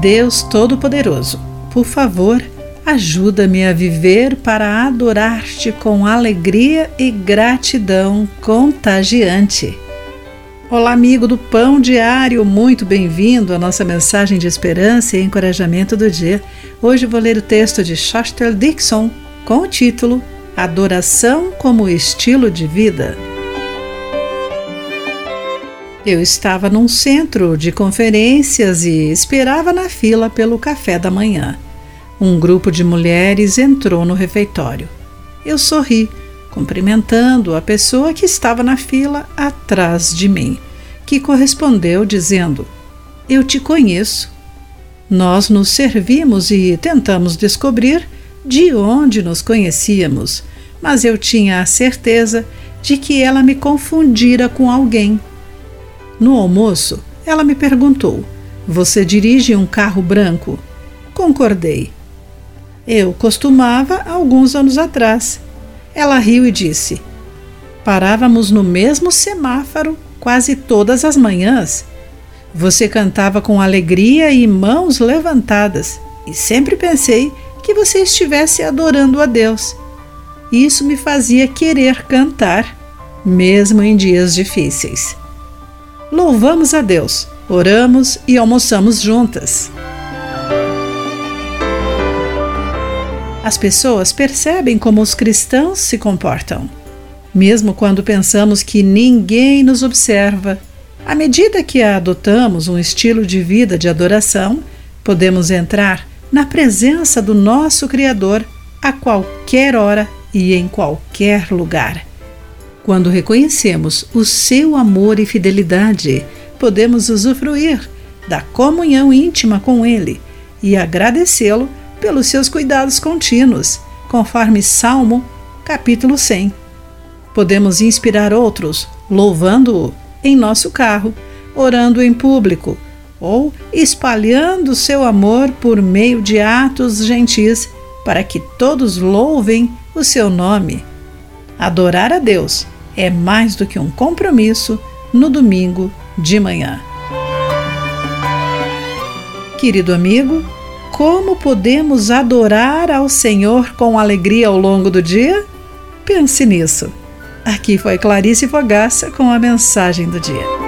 Deus Todo-Poderoso, por favor, ajuda-me a viver para adorar-te com alegria e gratidão contagiante. Olá, amigo do Pão Diário, muito bem-vindo à nossa mensagem de esperança e encorajamento do dia. Hoje vou ler o texto de Shostel Dixon com o título Adoração como Estilo de Vida. Eu estava num centro de conferências e esperava na fila pelo café da manhã. Um grupo de mulheres entrou no refeitório. Eu sorri, cumprimentando a pessoa que estava na fila atrás de mim, que correspondeu dizendo: Eu te conheço. Nós nos servimos e tentamos descobrir de onde nos conhecíamos, mas eu tinha a certeza de que ela me confundira com alguém no almoço, ela me perguntou: Você dirige um carro branco? Concordei. Eu costumava alguns anos atrás. Ela riu e disse: Parávamos no mesmo semáforo quase todas as manhãs. Você cantava com alegria e mãos levantadas, e sempre pensei que você estivesse adorando a Deus. Isso me fazia querer cantar, mesmo em dias difíceis. Louvamos a Deus, oramos e almoçamos juntas. As pessoas percebem como os cristãos se comportam. Mesmo quando pensamos que ninguém nos observa, à medida que adotamos um estilo de vida de adoração, podemos entrar na presença do nosso Criador a qualquer hora e em qualquer lugar. Quando reconhecemos o seu amor e fidelidade, podemos usufruir da comunhão íntima com Ele e agradecê-lo pelos seus cuidados contínuos, conforme Salmo, capítulo 100. Podemos inspirar outros louvando-o em nosso carro, orando em público ou espalhando seu amor por meio de atos gentis para que todos louvem o seu nome. Adorar a Deus é mais do que um compromisso no domingo de manhã. Querido amigo, como podemos adorar ao Senhor com alegria ao longo do dia? Pense nisso. Aqui foi Clarice Fogaça com a mensagem do dia.